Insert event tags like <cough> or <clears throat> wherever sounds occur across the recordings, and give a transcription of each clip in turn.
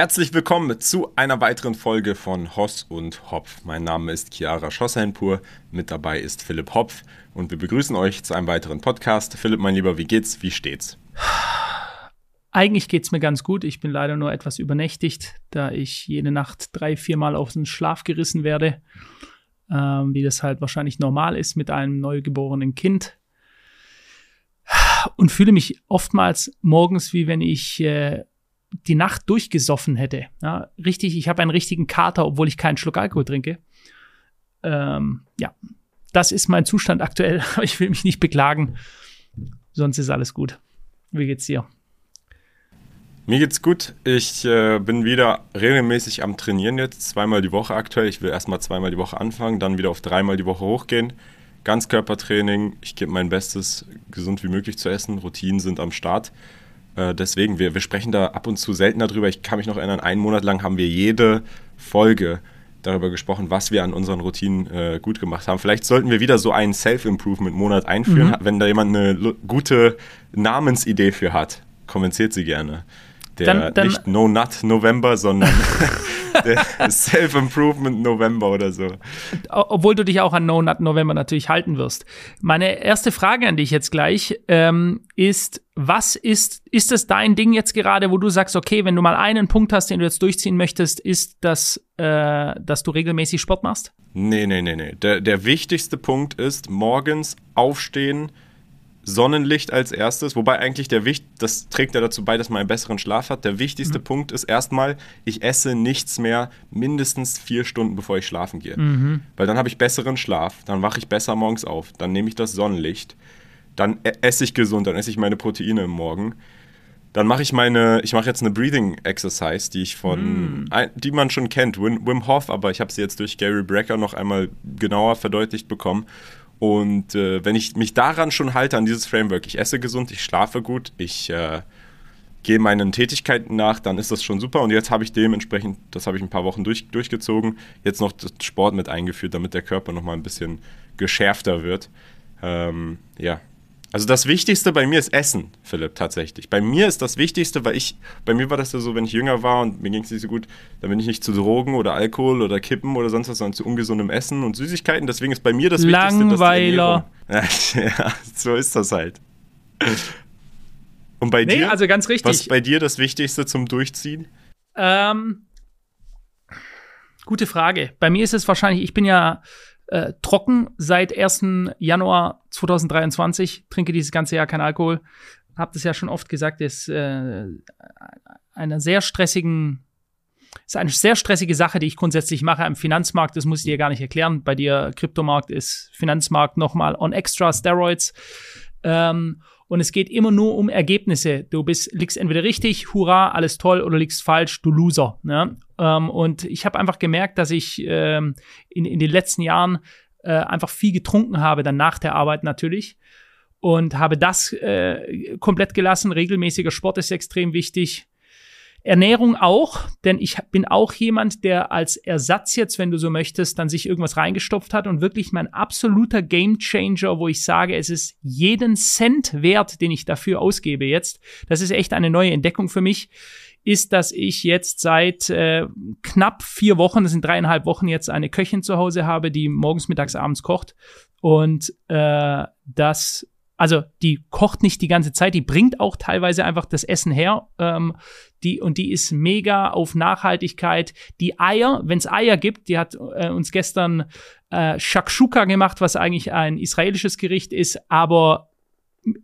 Herzlich willkommen zu einer weiteren Folge von Hoss und Hopf. Mein Name ist Chiara Schossenpur, mit dabei ist Philipp Hopf und wir begrüßen euch zu einem weiteren Podcast. Philipp, mein Lieber, wie geht's? Wie steht's? Eigentlich geht's mir ganz gut. Ich bin leider nur etwas übernächtigt, da ich jede Nacht drei, viermal auf den Schlaf gerissen werde, ähm, wie das halt wahrscheinlich normal ist mit einem neugeborenen Kind. Und fühle mich oftmals morgens, wie wenn ich äh, die Nacht durchgesoffen hätte. Ja, richtig, ich habe einen richtigen Kater, obwohl ich keinen Schluck Alkohol trinke. Ähm, ja, das ist mein Zustand aktuell, <laughs> aber ich will mich nicht beklagen. Sonst ist alles gut. Wie geht's dir? Mir geht's gut. Ich äh, bin wieder regelmäßig am Trainieren jetzt, zweimal die Woche aktuell. Ich will erstmal zweimal die Woche anfangen, dann wieder auf dreimal die Woche hochgehen. Ganzkörpertraining. Ich gebe mein Bestes, gesund wie möglich zu essen. Routinen sind am Start. Äh, deswegen, wir, wir sprechen da ab und zu seltener drüber. Ich kann mich noch erinnern, einen Monat lang haben wir jede Folge darüber gesprochen, was wir an unseren Routinen äh, gut gemacht haben. Vielleicht sollten wir wieder so einen Self-Improvement-Monat einführen. Mhm. Wenn da jemand eine gute Namensidee für hat, kommentiert sie gerne. Der dann, dann, nicht No Nut November, sondern <laughs> Self-Improvement November oder so. Obwohl du dich auch an No Nut November natürlich halten wirst. Meine erste Frage an dich jetzt gleich ähm, ist, was ist, ist das dein Ding jetzt gerade, wo du sagst, okay, wenn du mal einen Punkt hast, den du jetzt durchziehen möchtest, ist das, äh, dass du regelmäßig Sport machst? Nee, nee, nee, nee. Der, der wichtigste Punkt ist, morgens aufstehen, Sonnenlicht als erstes, wobei eigentlich der Wicht, das trägt ja dazu bei, dass man einen besseren Schlaf hat. Der wichtigste mhm. Punkt ist erstmal, ich esse nichts mehr mindestens vier Stunden, bevor ich schlafen gehe. Mhm. Weil dann habe ich besseren Schlaf, dann wache ich besser morgens auf, dann nehme ich das Sonnenlicht, dann e-, esse ich gesund, dann esse ich meine Proteine im Morgen. Dann mache ich meine, ich mache jetzt eine Breathing Exercise, die ich von, mm. die man schon kennt, Wim, Wim Hof, aber ich habe sie jetzt durch Gary Brecker noch einmal genauer verdeutlicht bekommen. Und äh, wenn ich mich daran schon halte, an dieses Framework, ich esse gesund, ich schlafe gut, ich äh, gehe meinen Tätigkeiten nach, dann ist das schon super. Und jetzt habe ich dementsprechend, das habe ich ein paar Wochen durch, durchgezogen, jetzt noch Sport mit eingeführt, damit der Körper nochmal ein bisschen geschärfter wird. Ähm, ja, also das Wichtigste bei mir ist Essen, Philipp, tatsächlich. Bei mir ist das Wichtigste, weil ich, bei mir war das ja so, wenn ich jünger war und mir ging es nicht so gut, dann bin ich nicht zu Drogen oder Alkohol oder Kippen oder sonst was, sondern zu ungesundem Essen und Süßigkeiten. Deswegen ist bei mir das Langweiler. Wichtigste, dass <laughs> ja, so ist das halt. Und bei nee, dir? also ganz richtig. Was ist bei dir das Wichtigste zum Durchziehen? Ähm, gute Frage. Bei mir ist es wahrscheinlich, ich bin ja äh, trocken seit 1. Januar 2023, trinke dieses ganze Jahr kein Alkohol. Hab das ja schon oft gesagt, ist äh, einer sehr stressigen ist eine sehr stressige Sache, die ich grundsätzlich mache am Finanzmarkt. Das muss ich dir gar nicht erklären. Bei dir Kryptomarkt ist Finanzmarkt nochmal on extra Steroids. Ähm, und es geht immer nur um Ergebnisse. Du bist, liegst entweder richtig, hurra, alles toll, oder liegst falsch, du Loser. Ne? Ähm, und ich habe einfach gemerkt, dass ich ähm, in, in den letzten Jahren äh, einfach viel getrunken habe, dann nach der Arbeit natürlich. Und habe das äh, komplett gelassen. Regelmäßiger Sport ist extrem wichtig. Ernährung auch, denn ich bin auch jemand, der als Ersatz jetzt, wenn du so möchtest, dann sich irgendwas reingestopft hat und wirklich mein absoluter Gamechanger, wo ich sage, es ist jeden Cent wert, den ich dafür ausgebe jetzt. Das ist echt eine neue Entdeckung für mich ist, dass ich jetzt seit äh, knapp vier Wochen, das sind dreieinhalb Wochen jetzt, eine Köchin zu Hause habe, die morgens, mittags, abends kocht. Und äh, das also die kocht nicht die ganze Zeit, die bringt auch teilweise einfach das Essen her. Ähm, die, und die ist mega auf Nachhaltigkeit. Die Eier, wenn es Eier gibt, die hat äh, uns gestern äh, Shakshuka gemacht, was eigentlich ein israelisches Gericht ist, aber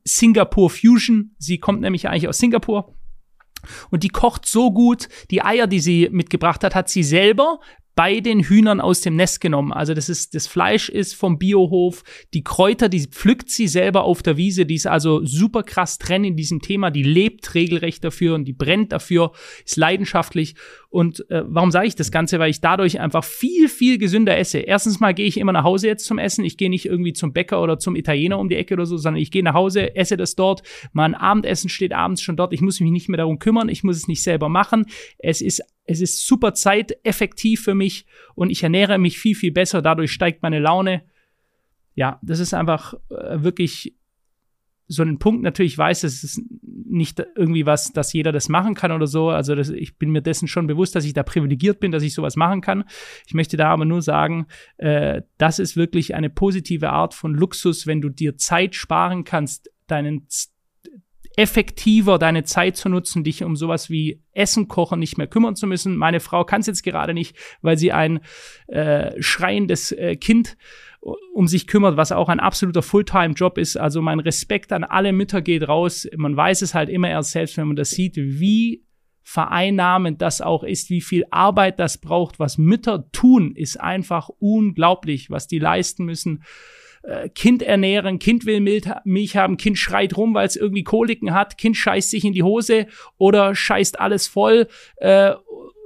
Singapore Fusion. Sie kommt nämlich eigentlich aus Singapur. Und die kocht so gut. Die Eier, die sie mitgebracht hat, hat sie selber bei den Hühnern aus dem Nest genommen. Also das ist, das Fleisch ist vom Biohof, die Kräuter, die pflückt sie selber auf der Wiese, die ist also super krass drin in diesem Thema, die lebt regelrecht dafür und die brennt dafür, ist leidenschaftlich. Und äh, warum sage ich das Ganze? Weil ich dadurch einfach viel, viel gesünder esse. Erstens mal gehe ich immer nach Hause jetzt zum Essen. Ich gehe nicht irgendwie zum Bäcker oder zum Italiener um die Ecke oder so, sondern ich gehe nach Hause, esse das dort. Mein Abendessen steht abends schon dort. Ich muss mich nicht mehr darum kümmern. Ich muss es nicht selber machen. Es ist es ist super zeiteffektiv für mich und ich ernähre mich viel, viel besser. Dadurch steigt meine Laune. Ja, das ist einfach äh, wirklich so einen Punkt natürlich weiß, es ist nicht irgendwie was, dass jeder das machen kann oder so. Also das, ich bin mir dessen schon bewusst, dass ich da privilegiert bin, dass ich sowas machen kann. Ich möchte da aber nur sagen, äh, das ist wirklich eine positive Art von Luxus, wenn du dir Zeit sparen kannst, deinen effektiver deine Zeit zu nutzen, dich um sowas wie Essen kochen nicht mehr kümmern zu müssen. Meine Frau kann es jetzt gerade nicht, weil sie ein äh, schreiendes äh, Kind um sich kümmert, was auch ein absoluter Fulltime-Job ist. Also mein Respekt an alle Mütter geht raus. Man weiß es halt immer erst selbst, wenn man das sieht, wie vereinnahmend das auch ist, wie viel Arbeit das braucht. Was Mütter tun, ist einfach unglaublich, was die leisten müssen. Äh, kind ernähren, Kind will Milch haben, Kind schreit rum, weil es irgendwie Koliken hat, Kind scheißt sich in die Hose oder scheißt alles voll. Äh,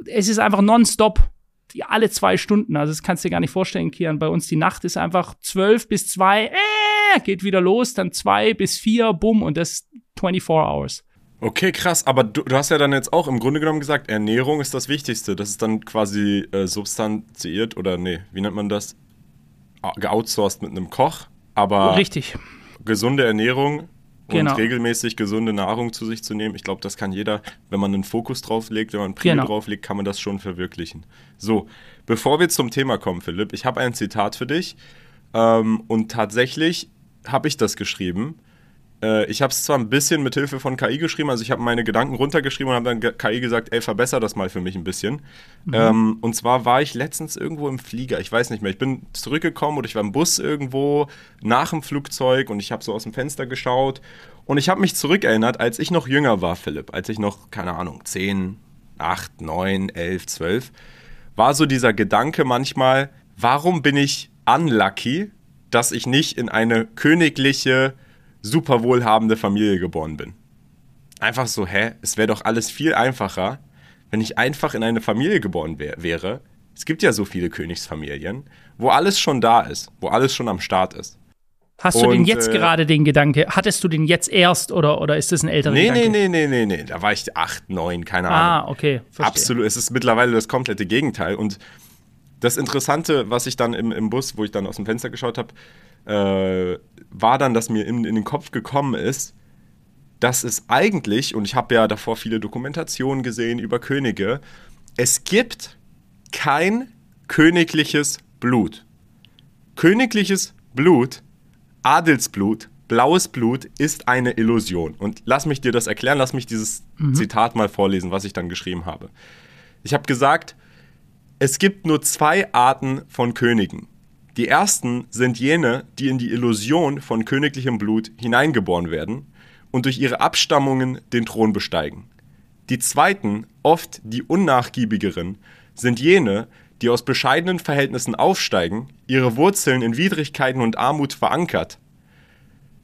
es ist einfach nonstop die alle zwei Stunden. Also das kannst du dir gar nicht vorstellen, Kian. Bei uns die Nacht ist einfach zwölf bis zwei, äh, geht wieder los, dann zwei bis vier, bumm, und das 24 Hours. Okay, krass. Aber du, du, hast ja dann jetzt auch im Grunde genommen gesagt, Ernährung ist das Wichtigste. Das ist dann quasi äh, substanziert oder nee, wie nennt man das? Geoutsourced mit einem Koch. Aber Richtig. gesunde Ernährung genau. und regelmäßig gesunde Nahrung zu sich zu nehmen. Ich glaube, das kann jeder, wenn man einen Fokus drauf legt, wenn man einen Prio genau. drauf legt, kann man das schon verwirklichen. So, bevor wir zum Thema kommen, Philipp, ich habe ein Zitat für dich ähm, und tatsächlich habe ich das geschrieben. Äh, ich habe es zwar ein bisschen mit Hilfe von KI geschrieben, also ich habe meine Gedanken runtergeschrieben und habe dann KI gesagt, ey, verbessere das mal für mich ein bisschen. Mhm. Ähm, und zwar war ich letztens irgendwo im Flieger, ich weiß nicht mehr, ich bin zurückgekommen oder ich war im Bus irgendwo nach dem Flugzeug und ich habe so aus dem Fenster geschaut und ich habe mich zurückerinnert, als ich noch jünger war, Philipp, als ich noch, keine Ahnung, 10, 8, 9, 11, 12, war so dieser Gedanke manchmal, warum bin ich unlucky, dass ich nicht in eine königliche super wohlhabende Familie geboren bin. Einfach so, hä, es wäre doch alles viel einfacher, wenn ich einfach in eine Familie geboren wär, wäre. Es gibt ja so viele Königsfamilien, wo alles schon da ist, wo alles schon am Start ist. Hast und, du denn jetzt äh, gerade den Gedanke? Hattest du den jetzt erst oder, oder ist das ein älterer nee, Gedanke? Nee, nee, nee, nee, nee. Da war ich acht, neun, keine ah, Ahnung. Ah, okay. Verstehe. Absolut. Es ist mittlerweile das komplette Gegenteil. Und das Interessante, was ich dann im, im Bus, wo ich dann aus dem Fenster geschaut habe, äh, war dann, dass mir in, in den Kopf gekommen ist, dass es eigentlich, und ich habe ja davor viele Dokumentationen gesehen über Könige, es gibt kein königliches Blut. Königliches Blut, Adelsblut, blaues Blut ist eine Illusion. Und lass mich dir das erklären, lass mich dieses mhm. Zitat mal vorlesen, was ich dann geschrieben habe. Ich habe gesagt, es gibt nur zwei Arten von Königen. Die ersten sind jene, die in die Illusion von königlichem Blut hineingeboren werden und durch ihre Abstammungen den Thron besteigen. Die zweiten, oft die unnachgiebigeren, sind jene, die aus bescheidenen Verhältnissen aufsteigen, ihre Wurzeln in Widrigkeiten und Armut verankert.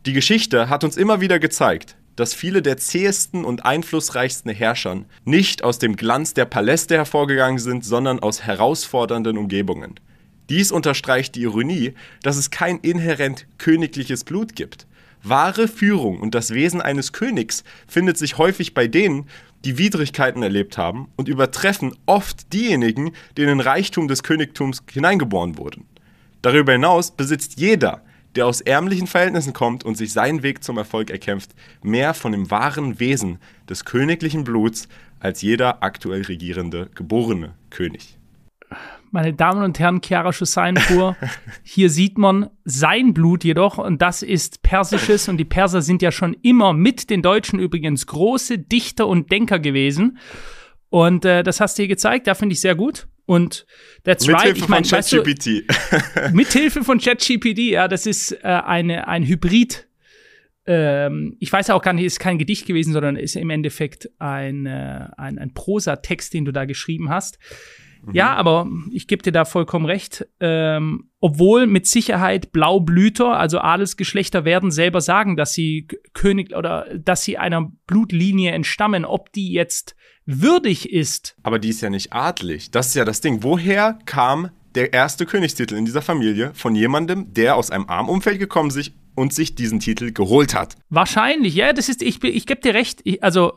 Die Geschichte hat uns immer wieder gezeigt, dass viele der zähesten und einflussreichsten Herrschern nicht aus dem Glanz der Paläste hervorgegangen sind, sondern aus herausfordernden Umgebungen. Dies unterstreicht die Ironie, dass es kein inhärent königliches Blut gibt. Wahre Führung und das Wesen eines Königs findet sich häufig bei denen, die Widrigkeiten erlebt haben und übertreffen oft diejenigen, die in den Reichtum des Königtums hineingeboren wurden. Darüber hinaus besitzt jeder, der aus ärmlichen Verhältnissen kommt und sich seinen Weg zum Erfolg erkämpft, mehr von dem wahren Wesen des königlichen Bluts als jeder aktuell regierende geborene König meine Damen und Herren, Chiara Schussainpur. <laughs> Hier sieht man sein Blut jedoch und das ist persisches und die Perser sind ja schon immer mit den Deutschen übrigens große Dichter und Denker gewesen. Und äh, das hast du hier gezeigt, da finde ich sehr gut. Und that's mit right. Ich mein, von ChatGPT. <laughs> mit Hilfe von ChatGPT, ja, das ist äh, eine, ein Hybrid. Ähm, ich weiß auch gar nicht, ist kein Gedicht gewesen, sondern ist im Endeffekt ein, äh, ein, ein Prosatext, den du da geschrieben hast. Ja, mhm. aber ich gebe dir da vollkommen recht. Ähm, obwohl mit Sicherheit Blaublüter, also Adelsgeschlechter, werden selber sagen, dass sie König oder dass sie einer Blutlinie entstammen. Ob die jetzt würdig ist. Aber die ist ja nicht adlig. Das ist ja das Ding. Woher kam der erste Königstitel in dieser Familie von jemandem, der aus einem armen Umfeld gekommen, sich, und sich diesen Titel geholt hat. Wahrscheinlich, ja, das ist, ich, ich gebe dir recht, ich, also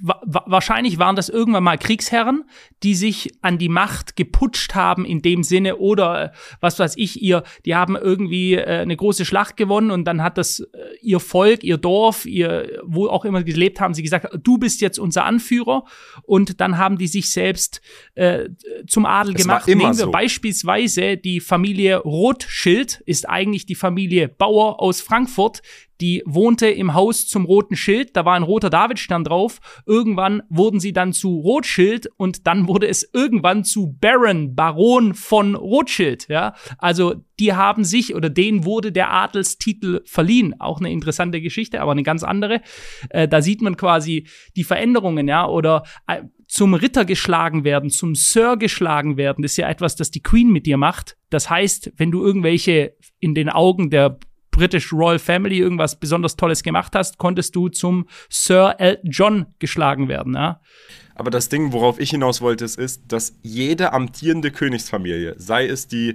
wa wahrscheinlich waren das irgendwann mal Kriegsherren, die sich an die Macht geputscht haben in dem Sinne oder äh, was weiß ich, ihr, die haben irgendwie äh, eine große Schlacht gewonnen und dann hat das äh, ihr Volk, ihr Dorf, ihr, wo auch immer gelebt haben, sie gesagt, du bist jetzt unser Anführer und dann haben die sich selbst äh, zum Adel Es gemacht. Nehmen wir so. beispielsweise die Familie Rothschild, ist eigentlich die Familie Bauer aus Frankfurt, die wohnte im Haus zum roten Schild, da war ein roter Davidstern drauf. Irgendwann wurden sie dann zu Rothschild und dann wurde es irgendwann zu Baron, Baron von Rothschild, ja. Also, die haben sich oder denen wurde der Adelstitel verliehen. Auch eine interessante Geschichte, aber eine ganz andere. Äh, da sieht man quasi die Veränderungen, ja, oder äh, zum Ritter geschlagen werden, zum Sir geschlagen werden, das ist ja etwas, das die Queen mit dir macht. Das heißt, wenn du irgendwelche in den Augen der British Royal Family irgendwas besonders Tolles gemacht hast, konntest du zum Sir Elton John geschlagen werden. Ja? Aber das Ding, worauf ich hinaus wollte, ist, ist, dass jede amtierende Königsfamilie, sei es die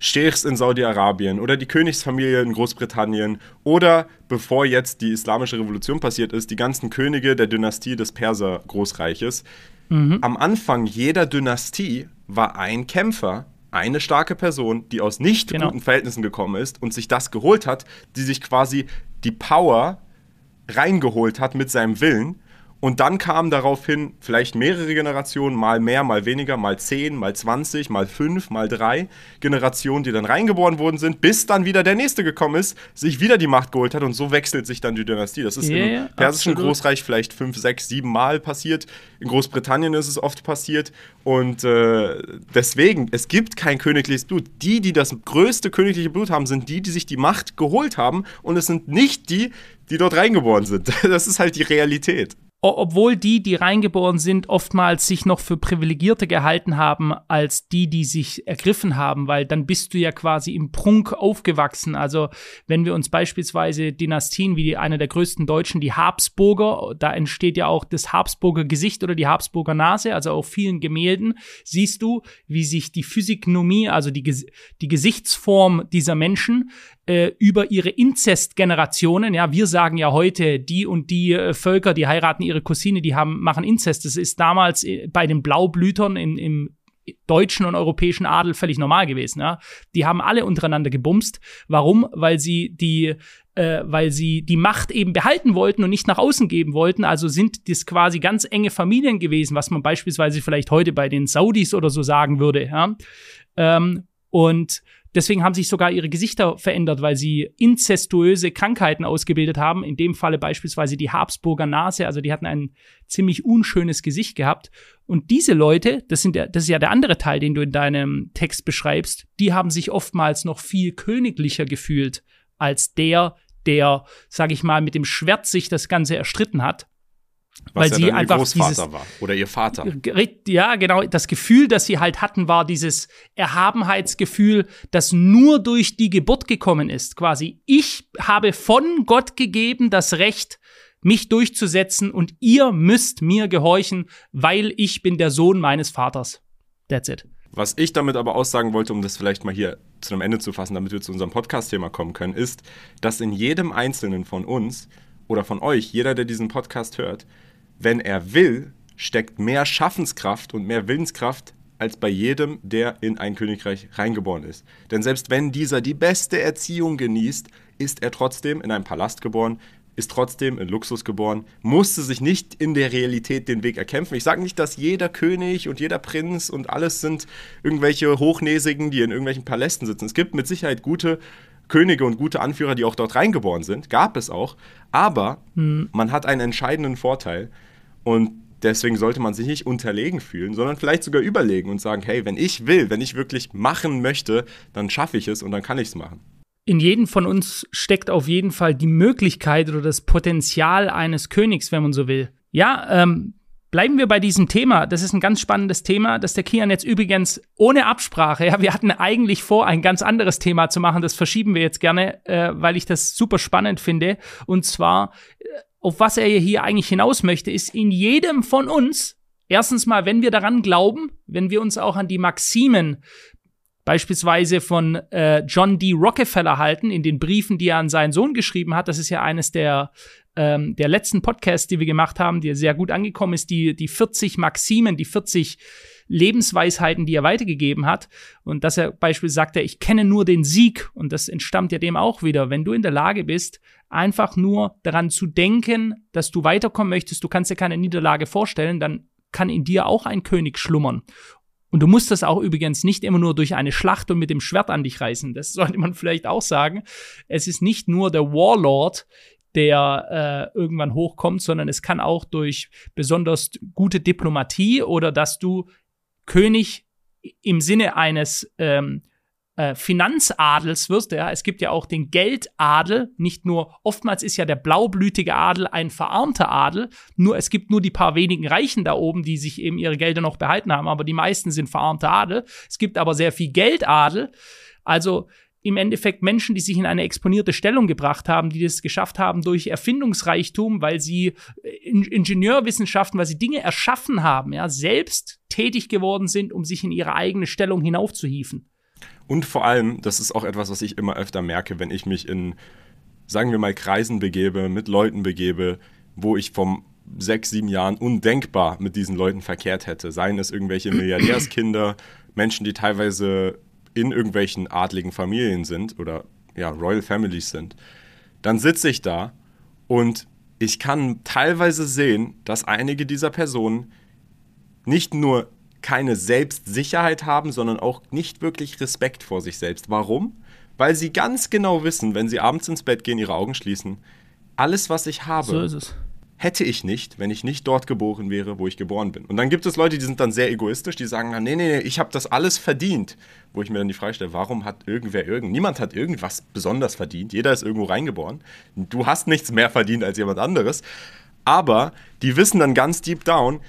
Scheichs in Saudi-Arabien oder die Königsfamilie in Großbritannien oder bevor jetzt die islamische Revolution passiert ist, die ganzen Könige der Dynastie des Perser-Großreiches, am Anfang jeder Dynastie war ein Kämpfer, eine starke Person, die aus nicht Genau. guten Verhältnissen gekommen ist und sich das geholt hat, die sich quasi die Power reingeholt hat mit seinem Willen. Und dann kamen daraufhin vielleicht mehrere Generationen, mal mehr, mal weniger, mal 10, mal 20, mal 5, mal 3 Generationen, die dann reingeboren worden sind, bis dann wieder der nächste gekommen ist, sich wieder die Macht geholt hat und so wechselt sich dann die Dynastie. Das ist Ja, im persischen absolut. Großreich vielleicht 5, 6, 7 Mal passiert. In Großbritannien ist es oft passiert. Und äh, deswegen, es gibt kein königliches Blut. Die, die das größte königliche Blut haben, sind die, die sich die Macht geholt haben. Und es sind nicht die, die dort reingeboren sind. <laughs> Das ist halt die Realität. Obwohl die, die reingeboren sind, oftmals sich noch für Privilegierte gehalten haben, als die, die sich ergriffen haben, weil dann bist du ja quasi im Prunk aufgewachsen. Also wenn wir uns beispielsweise Dynastien wie die, eine der größten Deutschen, die Habsburger, da entsteht ja auch das Habsburger Gesicht oder die Habsburger Nase, also auf vielen Gemälden siehst du, wie sich die Physiognomie, also die, die Gesichtsform dieser Menschen äh, über ihre Inzestgenerationen. Ja, wir sagen ja heute, die und die äh, Völker, die heiraten ihre Cousine, die haben, machen Inzest. Das ist damals äh, bei den Blaublütern in, im deutschen und europäischen Adel völlig normal gewesen. Ja? Die haben alle untereinander gebumst. Warum? Weil sie die äh, weil sie die Macht eben behalten wollten und nicht nach außen geben wollten. Also sind das quasi ganz enge Familien gewesen, was man beispielsweise vielleicht heute bei den Saudis oder so sagen würde. Ja? Ähm, und deswegen haben sich sogar ihre Gesichter verändert, weil sie inzestuöse Krankheiten ausgebildet haben. In dem Falle beispielsweise die Habsburger Nase. Also die hatten ein ziemlich unschönes Gesicht gehabt. Und diese Leute, das, sind der, das ist ja der andere Teil, den du in deinem Text beschreibst, die haben sich oftmals noch viel königlicher gefühlt als der, der, sag ich mal, mit dem Schwert sich das Ganze erstritten hat. Was Weil ja sie dann ihr einfach Großvater dieses- war. Oder ihr Vater. Ja, genau. Das Gefühl, das sie halt hatten, war dieses Erhabenheitsgefühl, das nur durch die Geburt gekommen ist. Quasi, ich habe von Gott gegeben das Recht, mich durchzusetzen und ihr müsst mir gehorchen, weil ich bin der Sohn meines Vaters. That's it. Was ich damit aber aussagen wollte, um das vielleicht mal hier zu einem Ende zu fassen, damit wir zu unserem Podcast-Thema kommen können, ist, dass in jedem Einzelnen von uns oder von euch, jeder, der diesen Podcast hört, wenn er will, steckt mehr Schaffenskraft und mehr Willenskraft als bei jedem, der in ein Königreich reingeboren ist. Denn selbst wenn dieser die beste Erziehung genießt, ist er trotzdem in einem Palast geboren, ist trotzdem in Luxus geboren, musste sich nicht in der Realität den Weg erkämpfen. Ich sage nicht, dass jeder König und jeder Prinz und alles sind irgendwelche Hochnäsigen, die in irgendwelchen Palästen sitzen. Es gibt mit Sicherheit gute Könige und gute Anführer, die auch dort reingeboren sind. Gab es auch. Aber man hat einen entscheidenden Vorteil. Und deswegen sollte man sich nicht unterlegen fühlen, sondern vielleicht sogar überlegen und sagen, hey, wenn ich will, wenn ich wirklich machen möchte, dann schaffe ich es und dann kann ich es machen. in jedem von uns steckt auf jeden Fall die Möglichkeit oder das Potenzial eines Königs, wenn man so will. Ja, ähm, bleiben wir bei diesem Thema. Das ist ein ganz spannendes Thema, das der Kian jetzt übrigens ohne Absprache, <laughs> ja, wir hatten eigentlich vor, ein ganz anderes Thema zu machen. Das verschieben wir jetzt gerne, äh, weil ich das super spannend finde. Und zwar, äh, auf was er hier eigentlich hinaus möchte, ist in jedem von uns, erstens mal, wenn wir daran glauben, wenn wir uns auch an die Maximen beispielsweise von äh, John D. Rockefeller halten, in den Briefen, die er an seinen Sohn geschrieben hat. Das ist ja eines der, ähm, der letzten Podcasts, die wir gemacht haben, die sehr gut angekommen ist, die, die 40 Maximen, die 40 Lebensweisheiten, die er weitergegeben hat. Und dass er beispielsweise sagte, ich kenne nur den Sieg. Und das entstammt ja dem auch wieder. Wenn du in der Lage bist, einfach nur daran zu denken, dass du weiterkommen möchtest, du kannst dir keine Niederlage vorstellen, dann kann in dir auch ein König schlummern. Und du musst das auch übrigens nicht immer nur durch eine Schlacht und mit dem Schwert an dich reißen. Das <laughs> sollte man vielleicht auch sagen. Es ist nicht nur der Warlord, der äh, irgendwann hochkommt, sondern es kann auch durch besonders gute Diplomatie oder dass du König im Sinne eines ähm, äh, Finanzadels wirst. Ja, es gibt ja auch den Geldadel. Nicht nur, oftmals ist ja der blaublütige Adel ein verarmter Adel. Nur es gibt nur die paar wenigen Reichen da oben, die sich eben ihre Gelder noch behalten haben. Aber die meisten sind verarmte Adel. Es gibt aber sehr viel Geldadel. Also im Endeffekt Menschen, die sich in eine exponierte Stellung gebracht haben, die das geschafft haben durch Erfindungsreichtum, weil sie äh, in Ingenieurwissenschaften, weil sie Dinge erschaffen haben, ja, selbst tätig geworden sind, um sich in ihre eigene Stellung hinaufzuhieven. Und vor allem, das ist auch etwas, was ich immer öfter merke, wenn ich mich in, sagen wir mal, Kreisen begebe, mit Leuten begebe, wo ich vom sechs, sieben Jahren undenkbar mit diesen Leuten verkehrt hätte. Seien es irgendwelche <clears throat> Milliardärskinder, Menschen, die teilweise in irgendwelchen adligen Familien sind oder ja, Royal Families sind, dann sitze ich da und ich kann teilweise sehen, dass einige dieser Personen nicht nur keine Selbstsicherheit haben, sondern auch nicht wirklich Respekt vor sich selbst. Warum? Weil sie ganz genau wissen, wenn sie abends ins Bett gehen, ihre Augen schließen, alles, was ich habe, so hätte ich nicht, wenn ich nicht dort geboren wäre, wo ich geboren bin. Und dann gibt es Leute, die sind dann sehr egoistisch, die sagen, nee, nee, nee, ich habe das alles verdient. Wo ich mir dann die Frage stelle, warum hat irgendwer irgend, niemand hat irgendwas besonders verdient. Jeder ist irgendwo reingeboren. Du hast nichts mehr verdient als jemand anderes. Aber die wissen dann ganz deep down,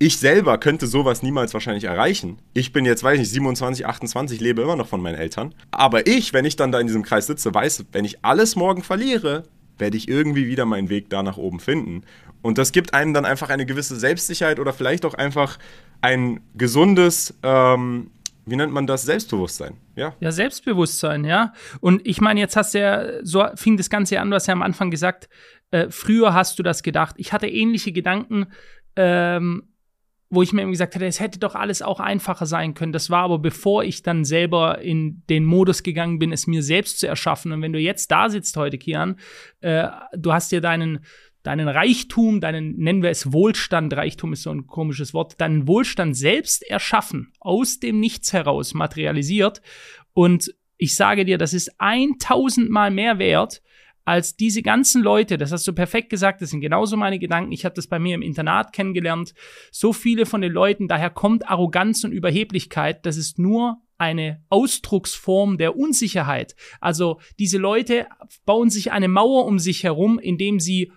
ich selber könnte sowas niemals wahrscheinlich erreichen. Ich bin jetzt, weiß ich nicht, 27, 28, lebe immer noch von meinen Eltern. Aber ich, wenn ich dann da in diesem Kreis sitze, weiß, wenn ich alles morgen verliere, werde ich irgendwie wieder meinen Weg da nach oben finden. Und das gibt einem dann einfach eine gewisse Selbstsicherheit oder vielleicht auch einfach ein gesundes, ähm, wie nennt man das, Selbstbewusstsein. Ja. ja, Selbstbewusstsein, ja. Und ich meine, jetzt hast du ja, so fing das Ganze an, du hast ja am Anfang gesagt, äh, früher hast du das gedacht. Ich hatte ähnliche Gedanken, ähm, wo ich mir eben gesagt hätte, es hätte doch alles auch einfacher sein können. Das war aber bevor ich dann selber in den Modus gegangen bin, es mir selbst zu erschaffen. Und wenn du jetzt da sitzt heute, Kian, äh, du hast dir deinen deinen Reichtum, deinen, nennen wir es Wohlstand, Reichtum ist so ein komisches Wort, deinen Wohlstand selbst erschaffen, aus dem Nichts heraus materialisiert. Und ich sage dir, das ist 1000 Mal mehr wert, als diese ganzen Leute, das hast du perfekt gesagt, das sind genauso meine Gedanken. Ich habe das bei mir im Internat kennengelernt. So viele von den Leuten, daher kommt Arroganz und Überheblichkeit. Das ist nur eine Ausdrucksform der Unsicherheit. Also diese Leute bauen sich eine Mauer um sich herum, indem sie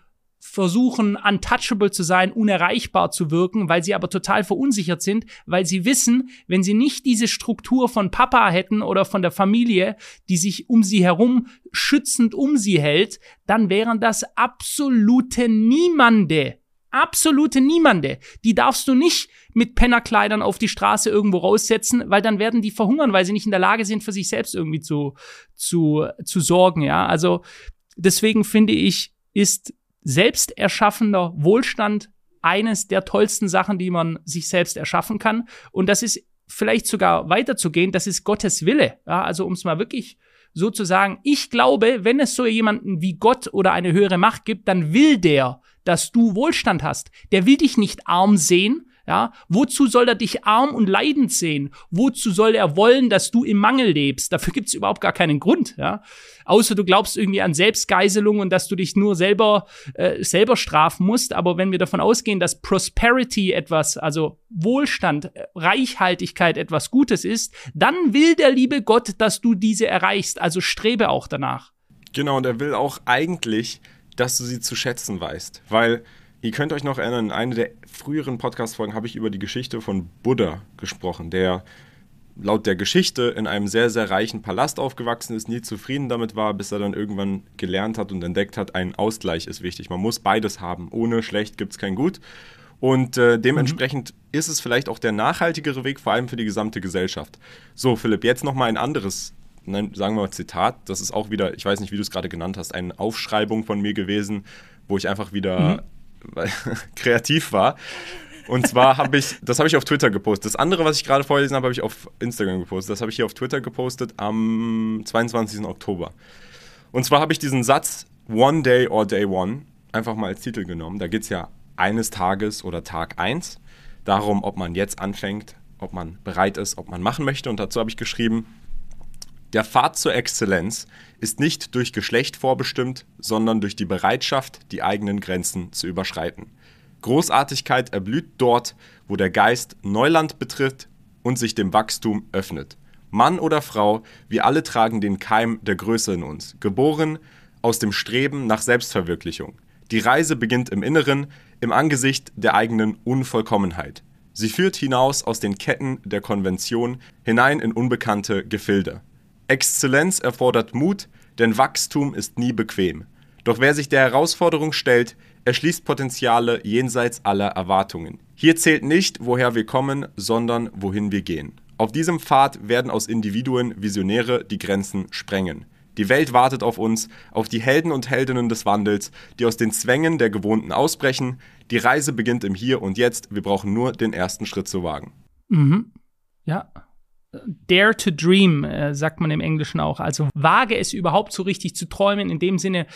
versuchen, untouchable zu sein, unerreichbar zu wirken, weil sie aber total verunsichert sind, weil sie wissen, wenn sie nicht diese Struktur von Papa hätten oder von der Familie, die sich um sie herum schützend um sie hält, dann wären das absolute Niemande. Absolute Niemande. Die darfst du nicht mit Pennerkleidern auf die Straße irgendwo raussetzen, weil dann werden die verhungern, weil sie nicht in der Lage sind, für sich selbst irgendwie zu, zu, zu sorgen, ja. Also, deswegen finde ich, ist selbst erschaffener Wohlstand eines der tollsten Sachen, die man sich selbst erschaffen kann. Und das ist vielleicht sogar weiterzugehen, das ist Gottes Wille. Ja, also um es mal wirklich so zu sagen, ich glaube, wenn es so jemanden wie Gott oder eine höhere Macht gibt, dann will der, dass du Wohlstand hast. Der will dich nicht arm sehen, ja, wozu soll er dich arm und leidend sehen? Wozu soll er wollen, dass du im Mangel lebst? Dafür gibt es überhaupt gar keinen Grund, ja. Außer du glaubst irgendwie an Selbstgeiselung und dass du dich nur selber äh, selber strafen musst. Aber wenn wir davon ausgehen, dass Prosperity etwas, also Wohlstand, äh, Reichhaltigkeit etwas Gutes ist, dann will der liebe Gott, dass du diese erreichst. Also strebe auch danach. Genau, und er will auch eigentlich, dass du sie zu schätzen weißt, weil Ihr könnt euch noch erinnern, in einer der früheren Podcast-Folgen habe ich über die Geschichte von Buddha gesprochen, der laut der Geschichte in einem sehr, sehr reichen Palast aufgewachsen ist, nie zufrieden damit war, bis er dann irgendwann gelernt hat und entdeckt hat, ein Ausgleich ist wichtig. Man muss beides haben. Ohne schlecht gibt es kein gut. Und äh, dementsprechend mhm. ist es vielleicht auch der nachhaltigere Weg, vor allem für die gesamte Gesellschaft. So, Philipp, jetzt nochmal ein anderes, nein, sagen wir mal Zitat. Das ist auch wieder, ich weiß nicht, wie du es gerade genannt hast, eine Aufschreibung von mir gewesen, wo ich einfach wieder mhm. <laughs> kreativ war. Und zwar habe ich, das habe ich auf Twitter gepostet. Das andere, was ich gerade vorgelesen habe, habe ich auf Instagram gepostet. Das habe ich hier auf Twitter gepostet am 22. Oktober. Und zwar habe ich diesen Satz One Day or Day One einfach mal als Titel genommen. Da geht es ja eines Tages oder Tag 1 darum, ob man jetzt anfängt, ob man bereit ist, ob man machen möchte. Und dazu habe ich geschrieben, der Pfad zur Exzellenz ist nicht durch Geschlecht vorbestimmt, sondern durch die Bereitschaft, die eigenen Grenzen zu überschreiten. Großartigkeit erblüht dort, wo der Geist Neuland betritt und sich dem Wachstum öffnet. Mann oder Frau, wir alle tragen den Keim der Größe in uns, geboren aus dem Streben nach Selbstverwirklichung. Die Reise beginnt im Inneren, im Angesicht der eigenen Unvollkommenheit. Sie führt hinaus aus den Ketten der Konvention hinein in unbekannte Gefilde. Exzellenz erfordert Mut, denn Wachstum ist nie bequem. Doch wer sich der Herausforderung stellt, erschließt Potenziale jenseits aller Erwartungen. Hier zählt nicht, woher wir kommen, sondern wohin wir gehen. Auf diesem Pfad werden aus Individuen Visionäre die Grenzen sprengen. Die Welt wartet auf uns, auf die Helden und Heldinnen des Wandels, die aus den Zwängen der Gewohnten ausbrechen. Die Reise beginnt im Hier und Jetzt. Wir brauchen nur den ersten Schritt zu wagen. Mhm. Ja. Dare to dream, äh, sagt man im Englischen auch. Also wage es überhaupt so richtig zu träumen, in dem Sinne,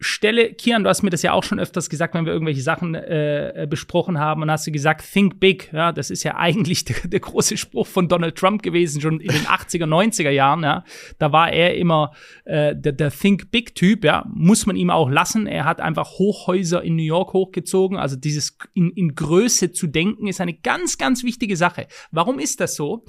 Stelle, Kian, du hast mir das ja auch schon öfters gesagt, wenn wir irgendwelche Sachen äh, äh, besprochen haben, und hast du gesagt, think big. Ja, das ist ja eigentlich der, der, große Spruch von Donald Trump gewesen, schon in den 80er, 90er Jahren. Ja. Da war er immer äh, der, der Think Big-Typ, ja. Muss man ihm auch lassen. Er hat einfach Hochhäuser in New York hochgezogen. Also dieses in, in Größe zu denken, ist eine ganz, ganz wichtige Sache. Warum ist das so?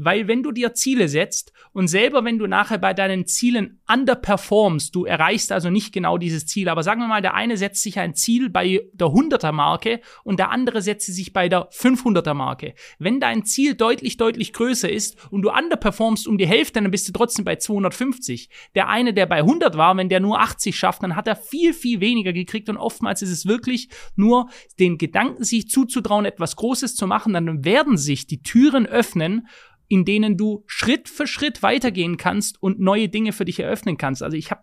Weil wenn du dir Ziele setzt und selber, wenn du nachher bei deinen Zielen underperformst, du erreichst also nicht genau dieses Ziel, aber sagen wir mal, der eine setzt sich ein Ziel bei der 100er Marke und der andere setzt sich bei der 500er Marke. Wenn dein Ziel deutlich, deutlich größer ist und du underperformst um die Hälfte, dann bist du trotzdem bei 250. Der eine, der bei 100 war, wenn der nur 80 schafft, dann hat er viel, viel weniger gekriegt und oftmals ist es wirklich nur den Gedanken, sich zuzutrauen, etwas Großes zu machen, dann werden sich die Türen öffnen in denen du Schritt für Schritt weitergehen kannst und neue Dinge für dich eröffnen kannst. Also ich habe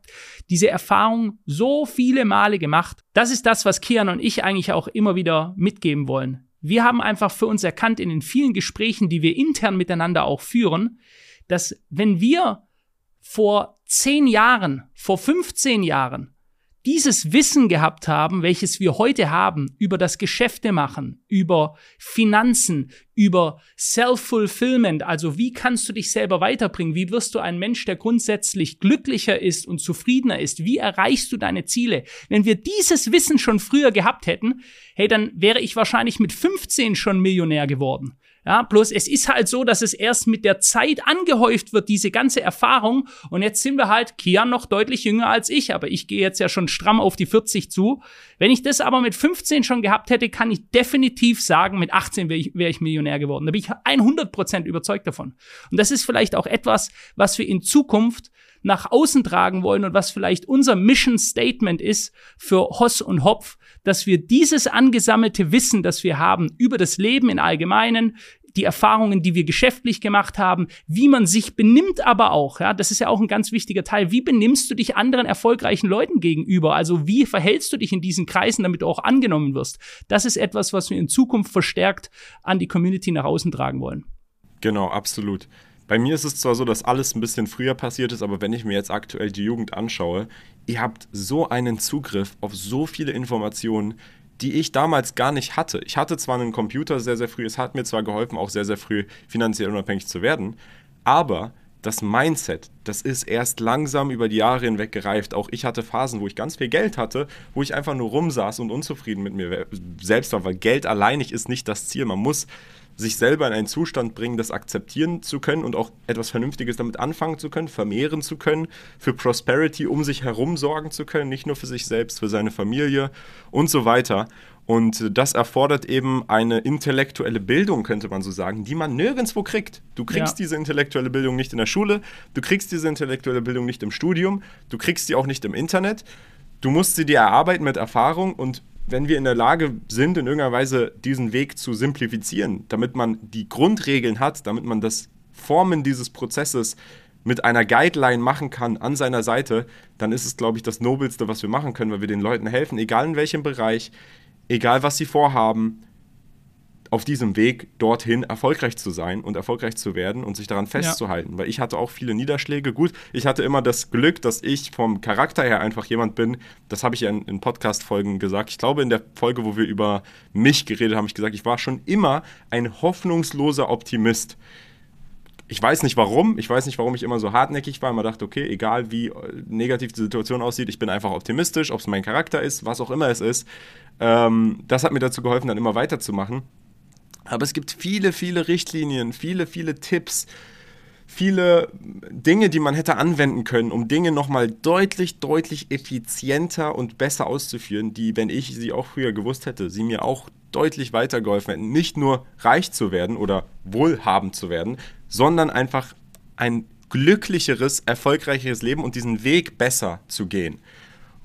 diese Erfahrung so viele Male gemacht. Das ist das, was Kian und ich eigentlich auch immer wieder mitgeben wollen. Wir haben einfach für uns erkannt in den vielen Gesprächen, die wir intern miteinander auch führen, dass wenn wir vor zehn Jahren, vor 15 Jahren dieses Wissen gehabt haben, welches wir heute haben über das Geschäfte machen, über Finanzen, über Self-Fulfillment, also wie kannst du dich selber weiterbringen, wie wirst du ein Mensch, der grundsätzlich glücklicher ist und zufriedener ist, wie erreichst du deine Ziele. Wenn wir dieses Wissen schon früher gehabt hätten, hey, dann wäre ich wahrscheinlich mit 15 schon Millionär geworden. Ja, bloß es ist halt so, dass es erst mit der Zeit angehäuft wird, diese ganze Erfahrung. Und jetzt sind wir halt, Kian noch deutlich jünger als ich, aber ich gehe jetzt ja schon stramm auf die 40 zu. Wenn ich das aber mit 15 schon gehabt hätte, kann ich definitiv sagen, mit 18 wäre ich, wär ich Millionär geworden. Da bin ich 100% überzeugt davon. Und das ist vielleicht auch etwas, was wir in Zukunft nach außen tragen wollen und was vielleicht unser Mission Statement ist für Hoss und Hopf, dass wir dieses angesammelte Wissen, das wir haben über das Leben im Allgemeinen, die Erfahrungen, die wir geschäftlich gemacht haben, wie man sich benimmt aber auch, ja, das ist ja auch ein ganz wichtiger Teil. Wie benimmst du dich anderen erfolgreichen Leuten gegenüber? Also wie verhältst du dich in diesen Kreisen, damit du auch angenommen wirst? Das ist etwas, was wir in Zukunft verstärkt an die Community nach außen tragen wollen. Genau, absolut. Bei mir ist es zwar so, dass alles ein bisschen früher passiert ist, aber wenn ich mir jetzt aktuell die Jugend anschaue, ihr habt so einen Zugriff auf so viele Informationen, die ich damals gar nicht hatte. Ich hatte zwar einen Computer sehr, sehr früh, es hat mir zwar geholfen, auch sehr, sehr früh finanziell unabhängig zu werden, aber das Mindset, das ist erst langsam über die Jahre hinweg gereift. Auch ich hatte Phasen, wo ich ganz viel Geld hatte, wo ich einfach nur rumsaß und unzufrieden mit mir selbst war, weil Geld alleinig ist nicht das Ziel. Man muss sich selber in einen Zustand bringen, das akzeptieren zu können und auch etwas Vernünftiges damit anfangen zu können, vermehren zu können, für Prosperity um sich herum sorgen zu können, nicht nur für sich selbst, für seine Familie und so weiter. Und das erfordert eben eine intellektuelle Bildung, könnte man so sagen, die man nirgendwo kriegt. Du kriegst ja. diese intellektuelle Bildung nicht in der Schule, du kriegst diese intellektuelle Bildung nicht im Studium, du kriegst sie auch nicht im Internet. Du musst sie dir erarbeiten mit Erfahrung und wenn wir in der Lage sind, in irgendeiner Weise diesen Weg zu simplifizieren, damit man die Grundregeln hat, damit man das Formen dieses Prozesses mit einer Guideline machen kann an seiner Seite, dann ist es, glaube ich, das Nobelste, was wir machen können, weil wir den Leuten helfen, egal in welchem Bereich, egal was sie vorhaben, auf diesem Weg dorthin erfolgreich zu sein und erfolgreich zu werden und sich daran festzuhalten. Ja. Weil ich hatte auch viele Niederschläge. Gut, ich hatte immer das Glück, dass ich vom Charakter her einfach jemand bin, das habe ich ja in, in Podcast-Folgen gesagt. Ich glaube, in der Folge, wo wir über mich geredet haben, habe ich gesagt, ich war schon immer ein hoffnungsloser Optimist ich weiß nicht warum, ich weiß nicht, warum ich immer so hartnäckig war, immer dachte, okay, egal wie äh, negativ die Situation aussieht, ich bin einfach optimistisch, ob es mein Charakter ist, was auch immer es ist. Ähm, das hat mir dazu geholfen, dann immer weiterzumachen. Aber es gibt viele, viele Richtlinien, viele, viele Tipps, viele Dinge, die man hätte anwenden können, um Dinge nochmal deutlich, deutlich effizienter und besser auszuführen, die, wenn ich sie auch früher gewusst hätte, sie mir auch deutlich weitergeholfen hätten, nicht nur reich zu werden oder wohlhabend zu werden, sondern einfach ein glücklicheres, erfolgreicheres Leben und diesen Weg besser zu gehen.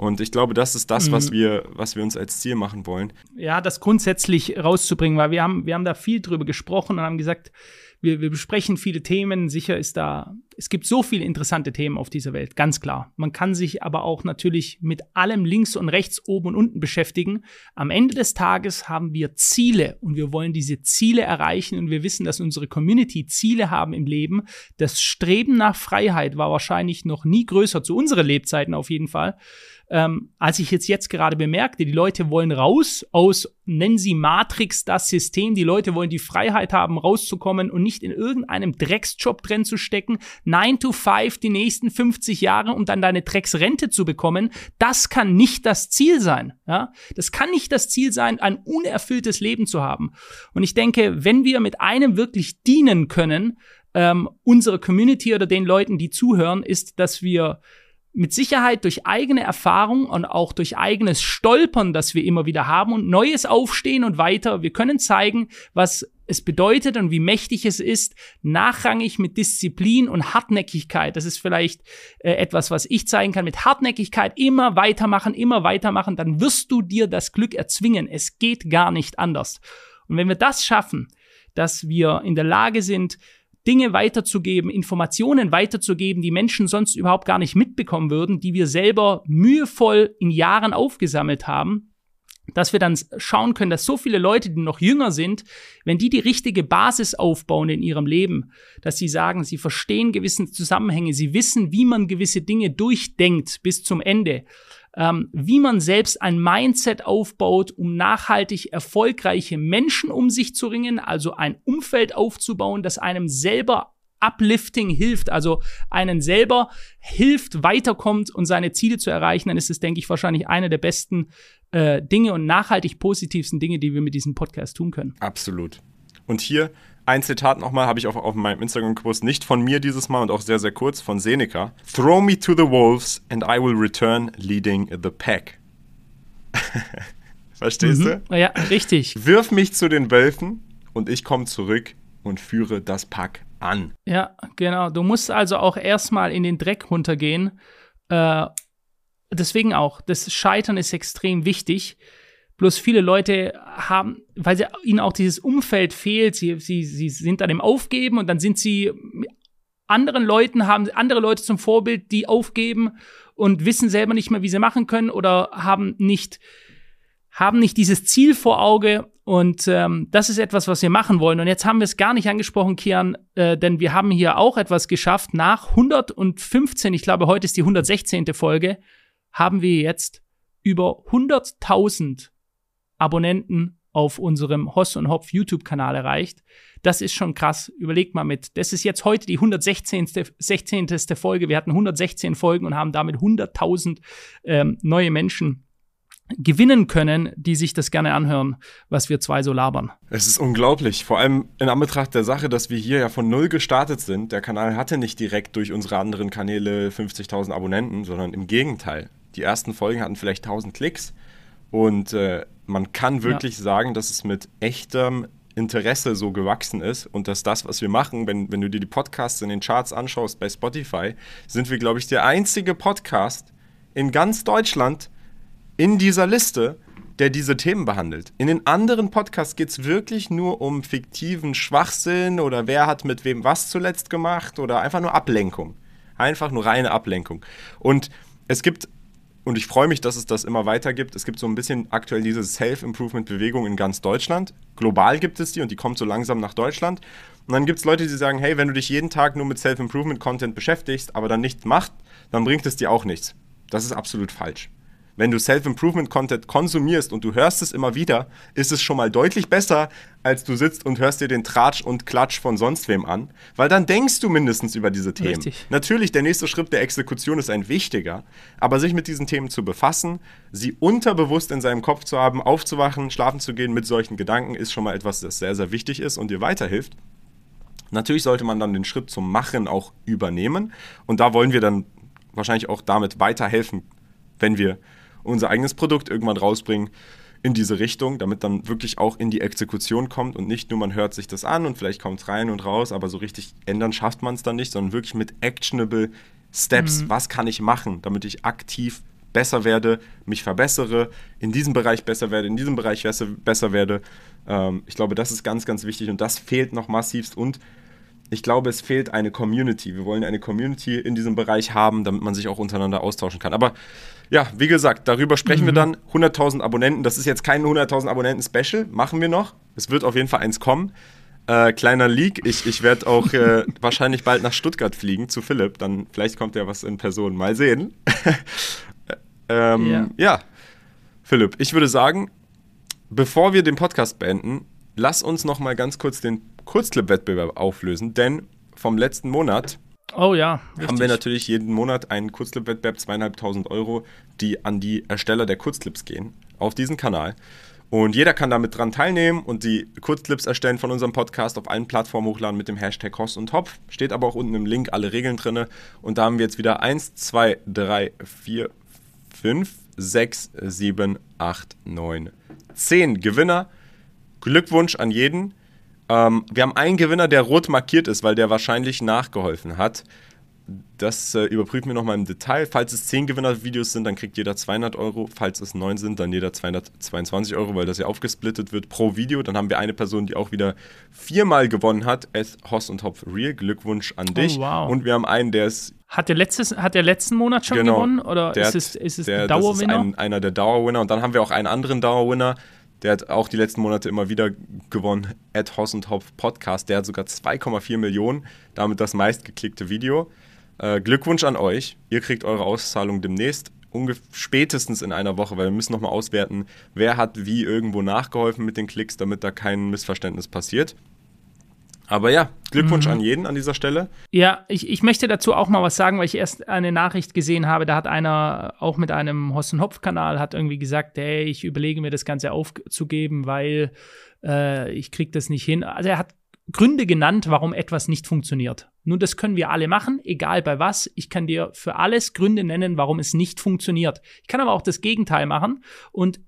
Und ich glaube, das ist das, was mhm. wir, was wir uns als Ziel machen wollen. Ja, das grundsätzlich rauszubringen, weil wir haben, wir haben da viel drüber gesprochen und haben gesagt, wir, wir besprechen viele Themen. Sicher ist da, es gibt so viele interessante Themen auf dieser Welt, ganz klar. Man kann sich aber auch natürlich mit allem links und rechts, oben und unten beschäftigen. Am Ende des Tages haben wir Ziele und wir wollen diese Ziele erreichen und wir wissen, dass unsere Community Ziele haben im Leben. Das Streben nach Freiheit war wahrscheinlich noch nie größer zu unseren Lebzeiten auf jeden Fall ähm, als ich jetzt jetzt gerade bemerkte, die Leute wollen raus aus, nennen sie Matrix das System, die Leute wollen die Freiheit haben, rauszukommen und nicht in irgendeinem Drecksjob drin zu stecken, 9 to 5 die nächsten 50 Jahre, um dann deine Drecksrente zu bekommen, das kann nicht das Ziel sein. Ja? Das kann nicht das Ziel sein, ein unerfülltes Leben zu haben. Und ich denke, wenn wir mit einem wirklich dienen können, ähm, unsere Community oder den Leuten, die zuhören, ist, dass wir mit Sicherheit durch eigene Erfahrung und auch durch eigenes Stolpern, das wir immer wieder haben und neues Aufstehen und weiter. Wir können zeigen, was es bedeutet und wie mächtig es ist, nachrangig mit Disziplin und Hartnäckigkeit. Das ist vielleicht äh, etwas, was ich zeigen kann. Mit Hartnäckigkeit immer weitermachen, immer weitermachen, dann wirst du dir das Glück erzwingen. Es geht gar nicht anders. Und wenn wir das schaffen, dass wir in der Lage sind, Dinge weiterzugeben, Informationen weiterzugeben, die Menschen sonst überhaupt gar nicht mitbekommen würden, die wir selber mühevoll in Jahren aufgesammelt haben, dass wir dann schauen können, dass so viele Leute, die noch jünger sind, wenn die die richtige Basis aufbauen in ihrem Leben, dass sie sagen, sie verstehen gewisse Zusammenhänge, sie wissen, wie man gewisse Dinge durchdenkt bis zum Ende, ähm, wie man selbst ein Mindset aufbaut, um nachhaltig erfolgreiche Menschen um sich zu ringen, also ein Umfeld aufzubauen, das einem selber Uplifting hilft, also einen selber hilft, weiterkommt und seine Ziele zu erreichen, dann ist es, denke ich, wahrscheinlich eine der besten äh, Dinge und nachhaltig positivsten Dinge, die wir mit diesem Podcast tun können. Absolut. Und hier ein Zitat nochmal, habe ich auch auf meinem Instagram gewusst, nicht von mir dieses Mal und auch sehr, sehr kurz, von Seneca. Throw me to the wolves and I will return leading the pack. <laughs> Verstehst mhm. du? Ja, richtig. Wirf mich zu den Wölfen und ich komme zurück und führe das Pack an. Ja, genau. Du musst also auch erstmal in den Dreck runtergehen. Äh, deswegen auch, das Scheitern ist extrem wichtig. Bloß viele Leute haben, weil sie, ihnen auch dieses Umfeld fehlt, sie, sie, sie sind dann im Aufgeben und dann sind sie anderen Leuten, haben andere Leute zum Vorbild, die aufgeben und wissen selber nicht mehr, wie sie machen können oder haben nicht, haben nicht dieses Ziel vor Auge. Und ähm, das ist etwas, was wir machen wollen. Und jetzt haben wir es gar nicht angesprochen, Kian, äh, denn wir haben hier auch etwas geschafft. Nach 115, ich glaube, heute ist die 116. Folge, haben wir jetzt über 100.000 Abonnenten auf unserem Hoss und Hopf YouTube-Kanal erreicht. Das ist schon krass. Überlegt mal mit. Das ist jetzt heute die 116. 16. Folge. Wir hatten 116 Folgen und haben damit 100.000 ähm, neue Menschen gewinnen können, die sich das gerne anhören, was wir zwei so labern. Es ist unglaublich, vor allem in Anbetracht der Sache, dass wir hier ja von null gestartet sind. Der Kanal hatte nicht direkt durch unsere anderen Kanäle 50.000 Abonnenten, sondern im Gegenteil. Die ersten Folgen hatten vielleicht 1000 Klicks und äh, man kann wirklich ja. sagen, dass es mit echtem Interesse so gewachsen ist und dass das, was wir machen, wenn, wenn du dir die Podcasts in den Charts anschaust bei Spotify, sind wir, glaube ich, der einzige Podcast in ganz Deutschland in dieser Liste, der diese Themen behandelt. In den anderen Podcasts geht es wirklich nur um fiktiven Schwachsinn oder wer hat mit wem was zuletzt gemacht oder einfach nur Ablenkung. Einfach nur reine Ablenkung. Und es gibt, und ich freue mich, dass es das immer weiter gibt, es gibt so ein bisschen aktuell diese Self-Improvement-Bewegung in ganz Deutschland. Global gibt es die und die kommt so langsam nach Deutschland. Und dann gibt es Leute, die sagen, hey, wenn du dich jeden Tag nur mit Self-Improvement-Content beschäftigst, aber dann nichts machst, dann bringt es dir auch nichts. Das ist absolut falsch wenn du Self-Improvement-Content konsumierst und du hörst es immer wieder, ist es schon mal deutlich besser, als du sitzt und hörst dir den Tratsch und Klatsch von sonst wem an, weil dann denkst du mindestens über diese Themen. Richtig. Natürlich, der nächste Schritt der Exekution ist ein wichtiger, aber sich mit diesen Themen zu befassen, sie unterbewusst in seinem Kopf zu haben, aufzuwachen, schlafen zu gehen mit solchen Gedanken, ist schon mal etwas, das sehr, sehr wichtig ist und dir weiterhilft. Natürlich sollte man dann den Schritt zum Machen auch übernehmen und da wollen wir dann wahrscheinlich auch damit weiterhelfen, wenn wir unser eigenes Produkt irgendwann rausbringen in diese Richtung, damit dann wirklich auch in die Exekution kommt und nicht nur man hört sich das an und vielleicht kommt es rein und raus, aber so richtig ändern schafft man es dann nicht, sondern wirklich mit actionable Steps, mhm. was kann ich machen, damit ich aktiv besser werde, mich verbessere, in diesem Bereich besser werde, in diesem Bereich besser werde. Ähm, ich glaube, das ist ganz, ganz wichtig und das fehlt noch massivst und ich glaube, es fehlt eine Community. Wir wollen eine Community in diesem Bereich haben, damit man sich auch untereinander austauschen kann. Aber ja, wie gesagt, darüber sprechen mhm. wir dann. 100.000 Abonnenten, das ist jetzt kein 100.000 Abonnenten-Special, machen wir noch. Es wird auf jeden Fall eins kommen. Äh, kleiner Leak, ich, ich werde auch äh, <laughs> wahrscheinlich bald nach Stuttgart fliegen zu Philipp. Dann vielleicht kommt ja was in Person. Mal sehen. <laughs> ähm, yeah. Ja, Philipp, ich würde sagen, bevor wir den Podcast beenden, lass uns noch mal ganz kurz den Kurzclip-Wettbewerb auflösen, denn vom letzten Monat Oh ja. Haben wir natürlich jeden Monat einen Kurzclip-Wettbewerb, zweieinhalbtausend Euro, die an die Ersteller der Kurzclips gehen, auf diesen Kanal. Und jeder kann damit dran teilnehmen und die Kurzclips erstellen von unserem Podcast auf allen Plattformen hochladen mit dem Hashtag Host und Hopf. Steht aber auch unten im Link alle Regeln drin. Und da haben wir jetzt wieder 1, 2, 3, 4, 5, 6, 7, 8, 9, 10 Gewinner. Glückwunsch an jeden. Ähm, wir haben einen Gewinner, der rot markiert ist, weil der wahrscheinlich nachgeholfen hat. Das äh, überprüfen wir nochmal im Detail. Falls es 10 Gewinner-Videos sind, dann kriegt jeder 200 Euro. Falls es 9 sind, dann jeder 222 Euro, weil das ja aufgesplittet wird pro Video. Dann haben wir eine Person, die auch wieder viermal gewonnen hat. Es Hoss und Hopf Real. Glückwunsch an oh, dich. Oh, wow. Und wir haben einen, der ist. Hat der, letztes, hat der letzten Monat schon genau, gewonnen? Oder ist es, ist es der, Dauerwinner? Das ist ein, einer der Dauerwinner. Und dann haben wir auch einen anderen Dauerwinner. Der hat auch die letzten Monate immer wieder gewonnen. Ed Hoss und Hopf Podcast. Der hat sogar 2,4 Millionen. Damit das meistgeklickte Video. Äh, Glückwunsch an euch. Ihr kriegt eure Auszahlung demnächst. Spätestens in einer Woche, weil wir müssen nochmal auswerten, wer hat wie irgendwo nachgeholfen mit den Klicks, damit da kein Missverständnis passiert. Aber ja, Glückwunsch mhm. an jeden an dieser Stelle. Ja, ich, ich möchte dazu auch mal was sagen, weil ich erst eine Nachricht gesehen habe. Da hat einer auch mit einem Hoss- und Hopf-Kanal hat irgendwie gesagt, hey, ich überlege mir das Ganze aufzugeben, weil äh, ich kriege das nicht hin. Also er hat Gründe genannt, warum etwas nicht funktioniert. Nun, das können wir alle machen, egal bei was. Ich kann dir für alles Gründe nennen, warum es nicht funktioniert. Ich kann aber auch das Gegenteil machen und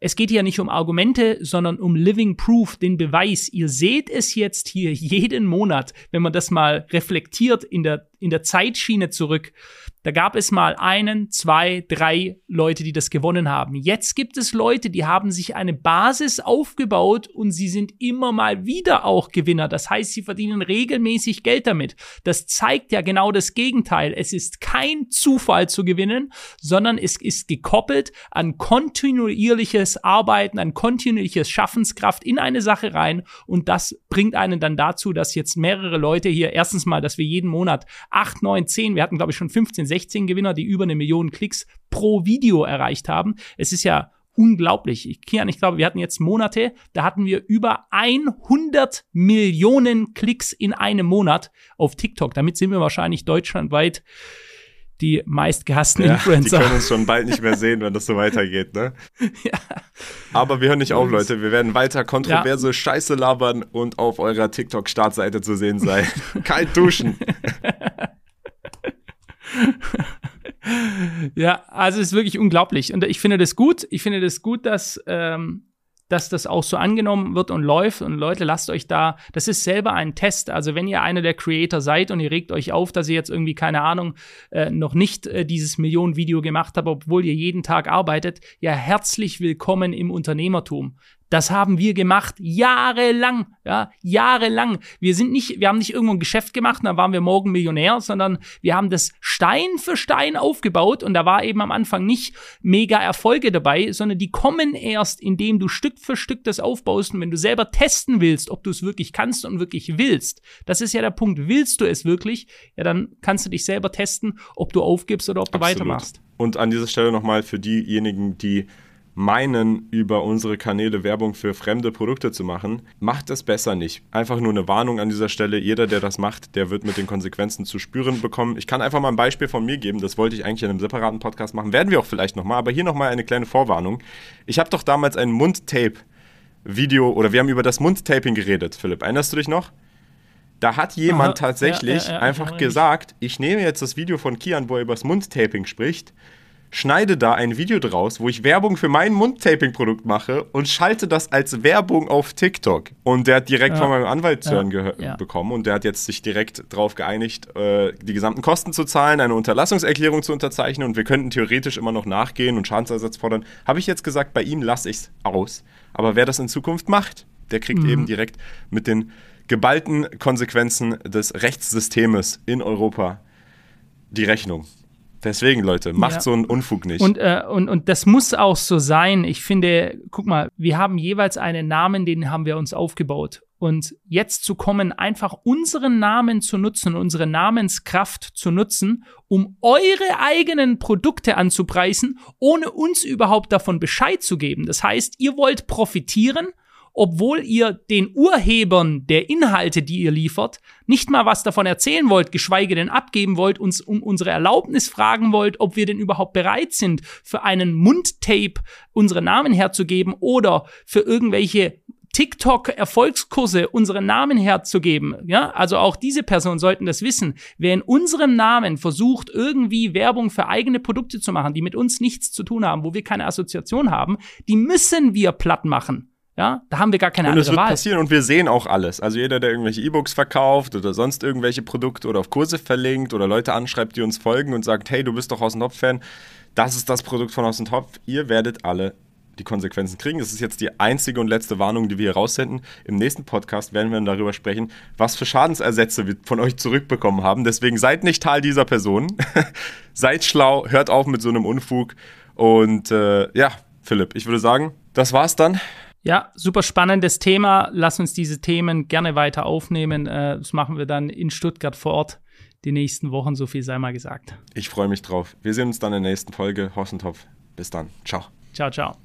es geht hier nicht um Argumente, sondern um Living Proof, den Beweis. Ihr seht es jetzt hier jeden Monat, wenn man das mal reflektiert in der, in der Zeitschiene zurück. Da gab es mal einen, zwei, drei Leute, die das gewonnen haben. Jetzt gibt es Leute, die haben sich eine Basis aufgebaut und sie sind immer mal wieder auch Gewinner. Das heißt, sie verdienen regelmäßig Geld damit. Das zeigt ja genau das Gegenteil. Es ist kein Zufall zu gewinnen, sondern es ist gekoppelt an kontinuierliches Arbeiten, an kontinuierliches Schaffenskraft in eine Sache rein und das bringt einen dann dazu, dass jetzt mehrere Leute hier erstens mal, dass wir jeden Monat acht, neun, zehn, wir hatten glaube ich schon 15, 16 Gewinner, die über eine Million Klicks pro Video erreicht haben. Es ist ja unglaublich. Ich, Kian, ich glaube, wir hatten jetzt Monate, da hatten wir über 100 Millionen Klicks in einem Monat auf TikTok. Damit sind wir wahrscheinlich deutschlandweit die meistgehassten ja, Influencer. Die können uns schon bald nicht mehr sehen, wenn das so weitergeht, ne? <laughs> ja. Aber wir hören nicht auf, Leute. Wir werden weiter kontroverse ja. Scheiße labern und auf eurer TikTok-Startseite zu sehen sein. <laughs> Kalt duschen. ja, also es ist wirklich unglaublich. Und ich finde das gut. Ich finde das gut, dass, ähm, dass das auch so angenommen wird und läuft. Und Leute, lasst euch da, das ist selber ein Test. Also wenn ihr einer der Creator seid und ihr regt euch auf, dass ihr jetzt irgendwie, keine Ahnung, äh, noch nicht äh, dieses Millionen-Video gemacht habt, obwohl ihr jeden Tag arbeitet, ja, herzlich willkommen im Unternehmertum. Das haben wir gemacht jahrelang, ja, jahrelang. Wir sind nicht, wir haben nicht irgendwo ein Geschäft gemacht, dann waren wir morgen Millionär, sondern wir haben das Stein für Stein aufgebaut und da war eben am Anfang nicht mega Erfolge dabei, sondern die kommen erst, indem du Stück für Stück das aufbaust und wenn du selber testen willst, ob du es wirklich kannst und wirklich willst. Das ist ja der Punkt. Willst du es wirklich? Ja, dann kannst du dich selber testen, ob du aufgibst oder ob du Absolut. weitermachst. Und an dieser Stelle nochmal für diejenigen, die meinen, über unsere Kanäle Werbung für fremde Produkte zu machen, macht es besser nicht. Einfach nur eine Warnung an dieser Stelle. Jeder, der das macht, der wird mit den Konsequenzen zu spüren bekommen. Ich kann einfach mal ein Beispiel von mir geben. Das wollte ich eigentlich in einem separaten Podcast machen. Werden wir auch vielleicht nochmal. Aber hier nochmal eine kleine Vorwarnung. Ich habe doch damals ein Mundtape-Video oder wir haben über das Mundtaping geredet, Philipp. Erinnerst du dich noch? Da hat jemand Aha, tatsächlich ja, ja, ja, einfach gesagt, ich nehme jetzt das Video von Kian, wo er über das Mundtaping spricht schneide da ein Video draus, wo ich Werbung für mein Mundtaping-Produkt mache und schalte das als Werbung auf TikTok. Und der hat direkt ja. von meinem Anwalt zu hören ja. ja. bekommen und der hat jetzt sich direkt darauf geeinigt, äh, die gesamten Kosten zu zahlen, eine Unterlassungserklärung zu unterzeichnen und wir könnten theoretisch immer noch nachgehen und Schadensersatz fordern. Habe ich jetzt gesagt, bei ihm lasse ich es aus. Aber wer das in Zukunft macht, der kriegt mhm. eben direkt mit den geballten Konsequenzen des Rechtssystems in Europa die Rechnung. Deswegen, Leute, macht ja. so einen Unfug nicht. Und, äh, und, und das muss auch so sein. Ich finde, guck mal, wir haben jeweils einen Namen, den haben wir uns aufgebaut. Und jetzt zu kommen, einfach unseren Namen zu nutzen, unsere Namenskraft zu nutzen, um eure eigenen Produkte anzupreisen, ohne uns überhaupt davon Bescheid zu geben. Das heißt, ihr wollt profitieren obwohl ihr den Urhebern der Inhalte, die ihr liefert, nicht mal was davon erzählen wollt, geschweige denn abgeben wollt, uns um unsere Erlaubnis fragen wollt, ob wir denn überhaupt bereit sind, für einen Mundtape unsere Namen herzugeben oder für irgendwelche TikTok-Erfolgskurse unseren Namen herzugeben. Ja, also auch diese Personen sollten das wissen. Wer in unserem Namen versucht, irgendwie Werbung für eigene Produkte zu machen, die mit uns nichts zu tun haben, wo wir keine Assoziation haben, die müssen wir platt machen. Ja, da haben wir gar keine und andere Wahl. Und es wird passieren und wir sehen auch alles. Also jeder, der irgendwelche E-Books verkauft oder sonst irgendwelche Produkte oder auf Kurse verlinkt oder Leute anschreibt, die uns folgen und sagt, hey, du bist doch aus dem Topf-Fan, das ist das Produkt von aus dem Topf. Ihr werdet alle die Konsequenzen kriegen. Das ist jetzt die einzige und letzte Warnung, die wir hier raussenden. Im nächsten Podcast werden wir dann darüber sprechen, was für Schadensersätze wir von euch zurückbekommen haben. Deswegen seid nicht Teil dieser Person. <laughs> seid schlau, hört auf mit so einem Unfug. Und äh, ja, Philipp, ich würde sagen, das war's dann. Ja, super spannendes Thema. Lass uns diese Themen gerne weiter aufnehmen. Äh, das machen wir dann in Stuttgart vor Ort die nächsten Wochen, so viel sei mal gesagt. Ich freue mich drauf. Wir sehen uns dann in der nächsten Folge. Hossentopf. Bis dann. Ciao. Ciao, ciao.